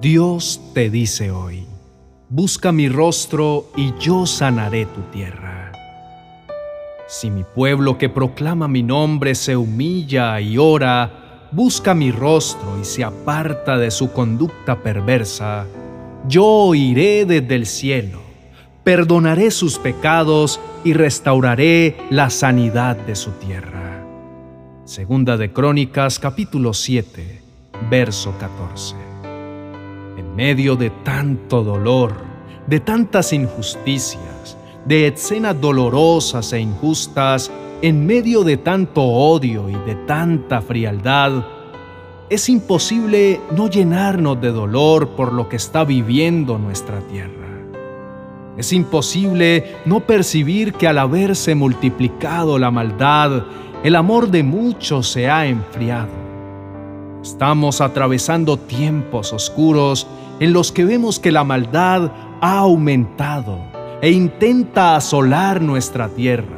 Dios te dice hoy, busca mi rostro y yo sanaré tu tierra. Si mi pueblo que proclama mi nombre se humilla y ora, busca mi rostro y se aparta de su conducta perversa, yo oiré desde el cielo, perdonaré sus pecados y restauraré la sanidad de su tierra. Segunda de Crónicas capítulo 7, verso 14 en medio de tanto dolor, de tantas injusticias, de escenas dolorosas e injustas, en medio de tanto odio y de tanta frialdad, es imposible no llenarnos de dolor por lo que está viviendo nuestra tierra. Es imposible no percibir que al haberse multiplicado la maldad, el amor de muchos se ha enfriado Estamos atravesando tiempos oscuros en los que vemos que la maldad ha aumentado e intenta asolar nuestra tierra.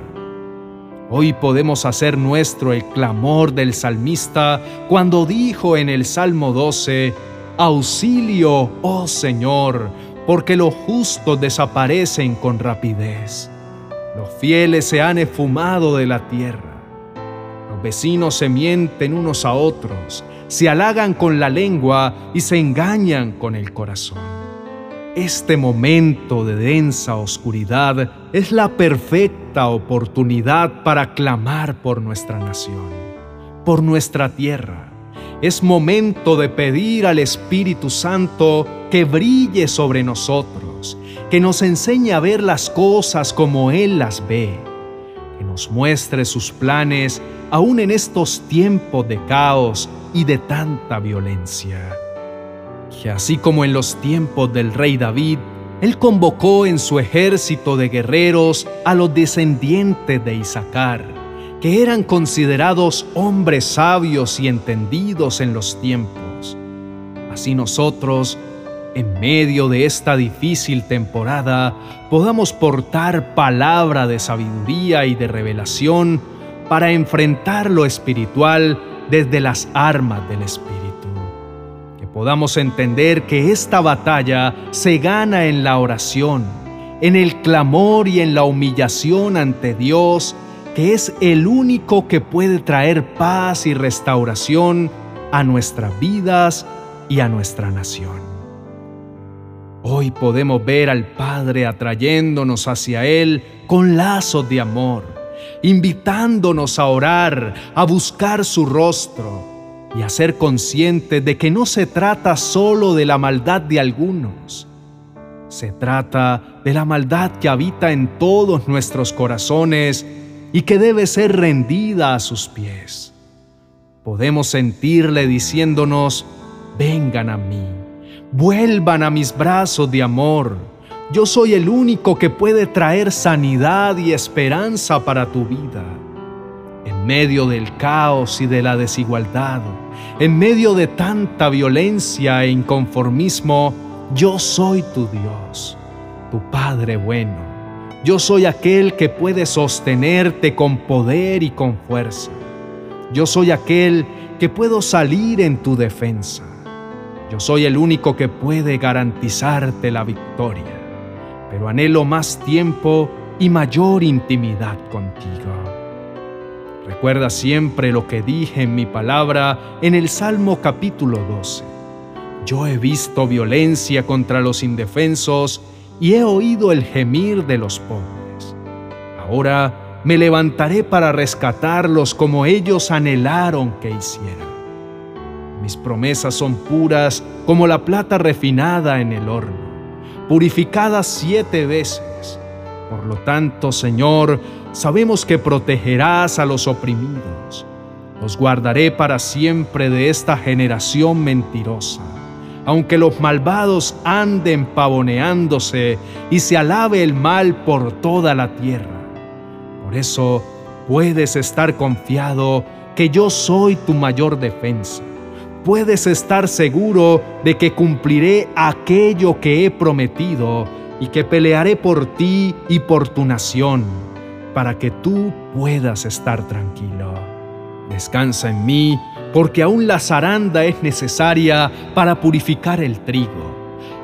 Hoy podemos hacer nuestro el clamor del salmista cuando dijo en el Salmo 12, Auxilio, oh Señor, porque los justos desaparecen con rapidez. Los fieles se han esfumado de la tierra. Los vecinos se mienten unos a otros se halagan con la lengua y se engañan con el corazón. Este momento de densa oscuridad es la perfecta oportunidad para clamar por nuestra nación, por nuestra tierra. Es momento de pedir al Espíritu Santo que brille sobre nosotros, que nos enseñe a ver las cosas como Él las ve, nos muestre sus planes aún en estos tiempos de caos y de tanta violencia. Que así como en los tiempos del rey David, él convocó en su ejército de guerreros a los descendientes de Isaacar, que eran considerados hombres sabios y entendidos en los tiempos. Así nosotros, en medio de esta difícil temporada, podamos portar palabra de sabiduría y de revelación para enfrentar lo espiritual desde las armas del Espíritu. Que podamos entender que esta batalla se gana en la oración, en el clamor y en la humillación ante Dios, que es el único que puede traer paz y restauración a nuestras vidas y a nuestra nación. Hoy podemos ver al Padre atrayéndonos hacia Él con lazos de amor invitándonos a orar, a buscar su rostro y a ser conscientes de que no se trata solo de la maldad de algunos, se trata de la maldad que habita en todos nuestros corazones y que debe ser rendida a sus pies. Podemos sentirle diciéndonos, vengan a mí, vuelvan a mis brazos de amor, yo soy el único que puede traer sanidad y esperanza para tu vida. En medio del caos y de la desigualdad, en medio de tanta violencia e inconformismo, yo soy tu Dios, tu Padre bueno. Yo soy aquel que puede sostenerte con poder y con fuerza. Yo soy aquel que puedo salir en tu defensa. Yo soy el único que puede garantizarte la victoria pero anhelo más tiempo y mayor intimidad contigo. Recuerda siempre lo que dije en mi palabra en el Salmo capítulo 12. Yo he visto violencia contra los indefensos y he oído el gemir de los pobres. Ahora me levantaré para rescatarlos como ellos anhelaron que hiciera. Mis promesas son puras como la plata refinada en el horno purificada siete veces. Por lo tanto, Señor, sabemos que protegerás a los oprimidos. Los guardaré para siempre de esta generación mentirosa. Aunque los malvados anden pavoneándose y se alabe el mal por toda la tierra. Por eso puedes estar confiado que yo soy tu mayor defensa puedes estar seguro de que cumpliré aquello que he prometido y que pelearé por ti y por tu nación, para que tú puedas estar tranquilo. Descansa en mí, porque aún la zaranda es necesaria para purificar el trigo.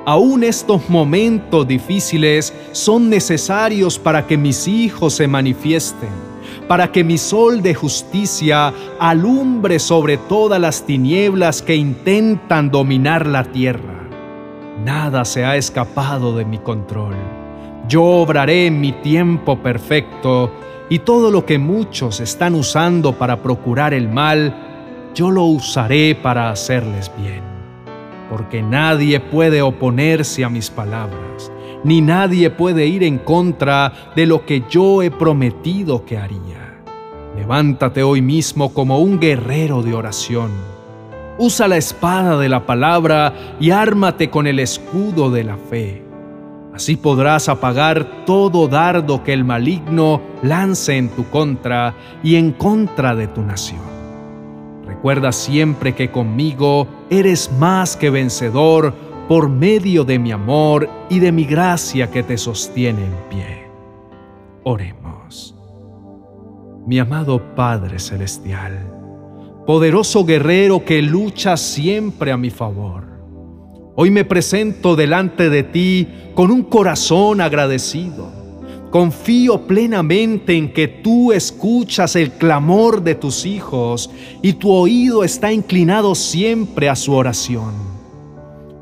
Aún estos momentos difíciles son necesarios para que mis hijos se manifiesten, para que mi sol de justicia alumbre sobre todas las tinieblas que intentan dominar la tierra. Nada se ha escapado de mi control. Yo obraré en mi tiempo perfecto y todo lo que muchos están usando para procurar el mal, yo lo usaré para hacerles bien. Porque nadie puede oponerse a mis palabras, ni nadie puede ir en contra de lo que yo he prometido que haría. Levántate hoy mismo como un guerrero de oración. Usa la espada de la palabra y ármate con el escudo de la fe Así podrás apagar todo dardo que el maligno lance en tu contra y en contra de tu nación. Recuerda siempre que conmigo eres más que vencedor por medio de mi amor y de mi gracia que te sostiene en pie. Oremos. Mi amado Padre Celestial, poderoso guerrero que lucha siempre a mi favor, Hoy me presento delante de ti con un corazón agradecido. Confío plenamente en que tú escuchas el clamor de tus hijos y tu oído está inclinado siempre a su oración.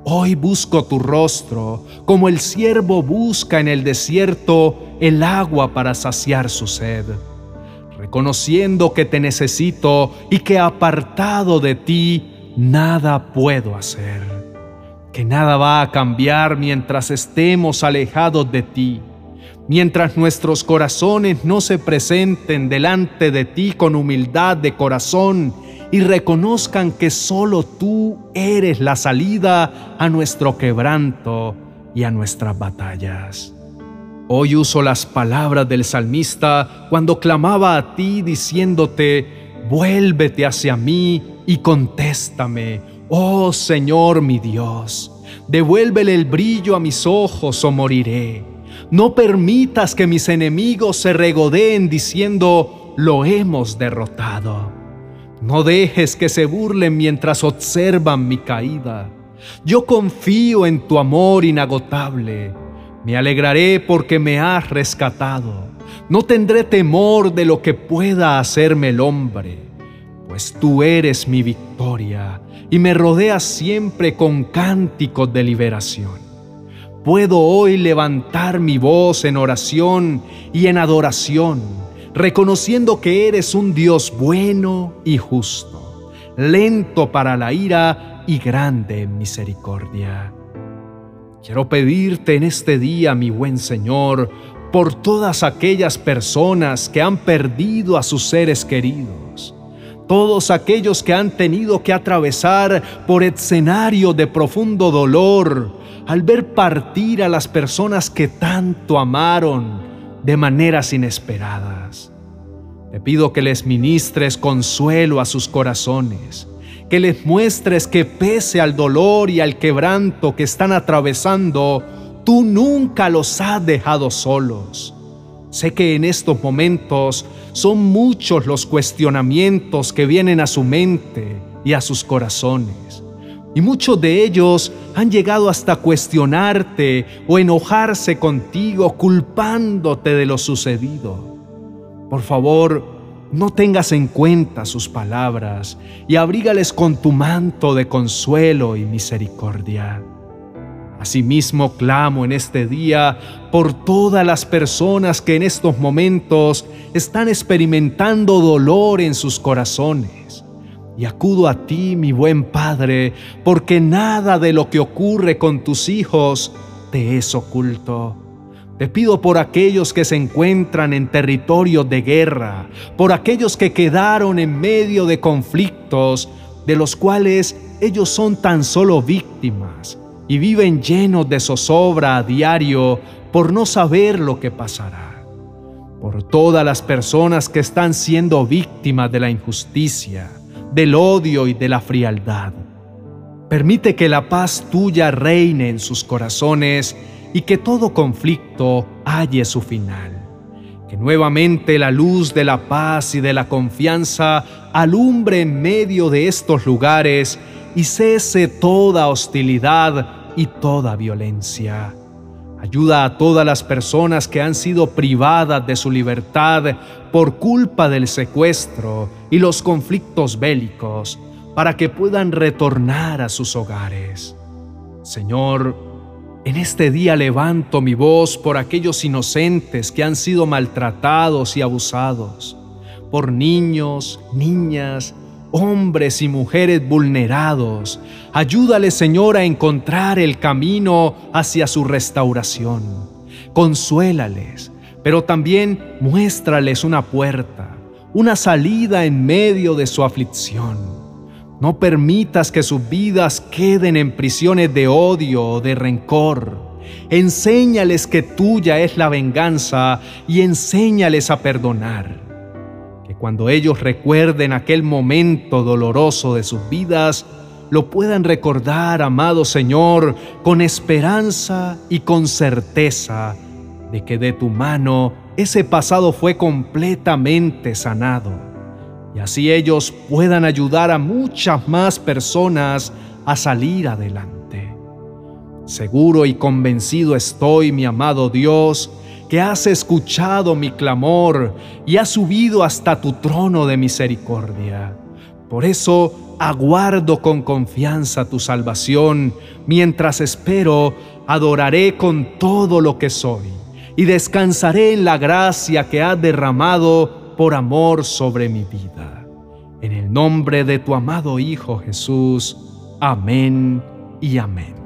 Hoy busco tu rostro como el siervo busca en el desierto el agua para saciar su sed, reconociendo que te necesito y que apartado de ti nada puedo hacer que nada va a cambiar mientras estemos alejados de ti, mientras nuestros corazones no se presenten delante de ti con humildad de corazón y reconozcan que solo tú eres la salida a nuestro quebranto y a nuestras batallas. Hoy uso las palabras del salmista cuando clamaba a ti diciéndote, vuélvete hacia mí y contéstame Oh Señor mi Dios, devuélvele el brillo a mis ojos o moriré. No permitas que mis enemigos se regodeen diciendo, lo hemos derrotado. No dejes que se burlen mientras observan mi caída. Yo confío en tu amor inagotable. Me alegraré porque me has rescatado. No tendré temor de lo que pueda hacerme el hombre, pues tú eres mi victoria y me rodea siempre con cánticos de liberación. Puedo hoy levantar mi voz en oración y en adoración, reconociendo que eres un Dios bueno y justo, lento para la ira y grande en misericordia. Quiero pedirte en este día, mi buen Señor, por todas aquellas personas que han perdido a sus seres queridos todos aquellos que han tenido que atravesar por escenario de profundo dolor al ver partir a las personas que tanto amaron de maneras inesperadas. Te pido que les ministres consuelo a sus corazones, que les muestres que pese al dolor y al quebranto que están atravesando, tú nunca los has dejado solos Sé que en estos momentos son muchos los cuestionamientos que vienen a su mente y a sus corazones. Y muchos de ellos han llegado hasta cuestionarte o enojarse contigo culpándote de lo sucedido. Por favor, no tengas en cuenta sus palabras y abrígales con tu manto de consuelo y misericordia. Asimismo, clamo en este día por todas las personas que en estos momentos están experimentando dolor en sus corazones. Y acudo a ti, mi buen Padre, porque nada de lo que ocurre con tus hijos te es oculto. Te pido por aquellos que se encuentran en territorios de guerra, por aquellos que quedaron en medio de conflictos, de los cuales ellos son tan solo víctimas y viven llenos de zozobra a diario por no saber lo que pasará. Por todas las personas que están siendo víctimas de la injusticia, del odio y de la frialdad. Permite que la paz tuya reine en sus corazones y que todo conflicto halle su final. Que nuevamente la luz de la paz y de la confianza alumbre en medio de estos lugares y cese toda hostilidad y toda violencia. Ayuda a todas las personas que han sido privadas de su libertad por culpa del secuestro y los conflictos bélicos para que puedan retornar a sus hogares. Señor, en este día levanto mi voz por aquellos inocentes que han sido maltratados y abusados, por niños, niñas, hombres y mujeres vulnerados. Ayúdale, Señor, a encontrar el camino hacia su restauración. Consuélales, pero también muéstrales una puerta, una salida en medio de su aflicción. No permitas que sus vidas queden en prisiones de odio o de rencor. Enséñales que tuya es la venganza y enséñales a perdonar cuando ellos recuerden aquel momento doloroso de sus vidas, lo puedan recordar, amado Señor, con esperanza y con certeza de que de tu mano ese pasado fue completamente sanado. Y así ellos puedan ayudar a muchas más personas a salir adelante. Seguro y convencido estoy, mi amado Dios, que has escuchado mi clamor y has subido hasta tu trono de misericordia. Por eso aguardo con confianza tu salvación, mientras espero, adoraré con todo lo que soy y descansaré en la gracia que has derramado por amor sobre mi vida. En el nombre de tu amado Hijo Jesús. Amén y amén.